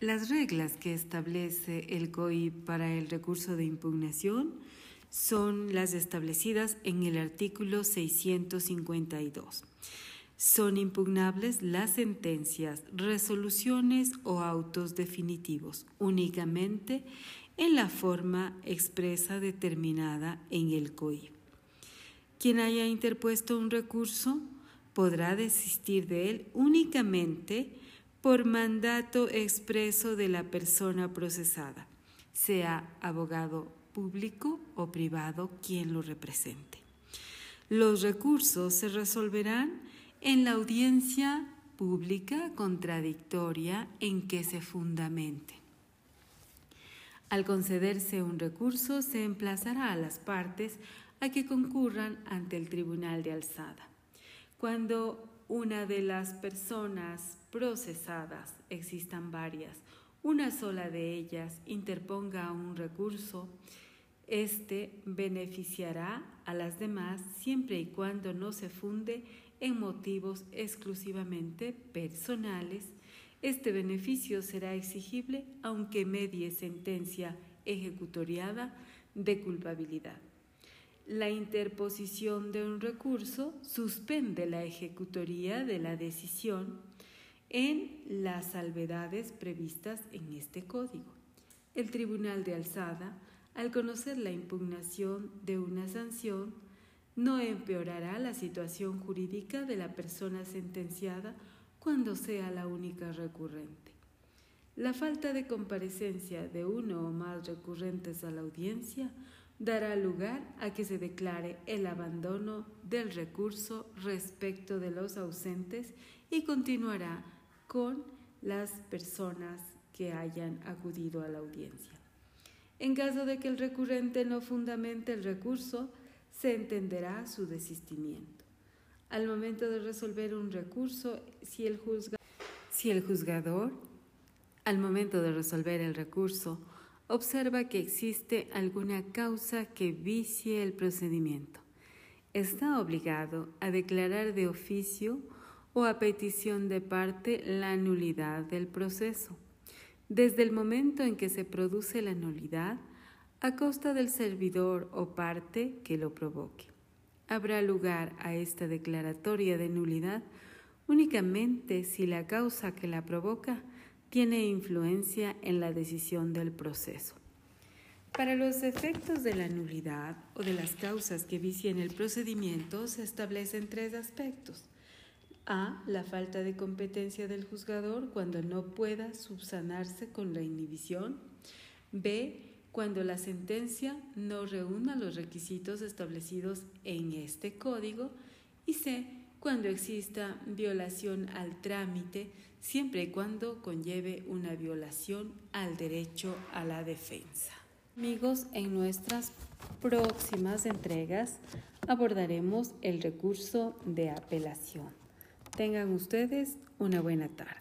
Las reglas que establece el COI para el recurso de impugnación son las establecidas en el artículo 652. Son impugnables las sentencias, resoluciones o autos definitivos únicamente en la forma expresa determinada en el COI. Quien haya interpuesto un recurso podrá desistir de él únicamente por mandato expreso de la persona procesada, sea abogado público o privado quien lo represente. Los recursos se resolverán en la audiencia pública contradictoria en que se fundamente. Al concederse un recurso, se emplazará a las partes a que concurran ante el tribunal de alzada. Cuando una de las personas procesadas, existan varias, una sola de ellas interponga un recurso, este beneficiará a las demás siempre y cuando no se funde en motivos exclusivamente personales. Este beneficio será exigible aunque medie sentencia ejecutoriada de culpabilidad. La interposición de un recurso suspende la ejecutoría de la decisión en las salvedades previstas en este código. El Tribunal de Alzada, al conocer la impugnación de una sanción, no empeorará la situación jurídica de la persona sentenciada cuando sea la única recurrente. La falta de comparecencia de uno o más recurrentes a la audiencia dará lugar a que se declare el abandono del recurso respecto de los ausentes y continuará con las personas que hayan acudido a la audiencia. En caso de que el recurrente no fundamente el recurso, se entenderá su desistimiento. Al momento de resolver un recurso, si el, si el juzgador, al momento de resolver el recurso, observa que existe alguna causa que vicie el procedimiento. Está obligado a declarar de oficio o a petición de parte la nulidad del proceso. Desde el momento en que se produce la nulidad, a costa del servidor o parte que lo provoque. Habrá lugar a esta declaratoria de nulidad únicamente si la causa que la provoca tiene influencia en la decisión del proceso. Para los efectos de la nulidad o de las causas que vicien el procedimiento se establecen tres aspectos. A. La falta de competencia del juzgador cuando no pueda subsanarse con la inhibición. B. Cuando la sentencia no reúna los requisitos establecidos en este código. Y C. Cuando exista violación al trámite siempre y cuando conlleve una violación al derecho a la defensa. Amigos, en nuestras próximas entregas abordaremos el recurso de apelación. Tengan ustedes una buena tarde.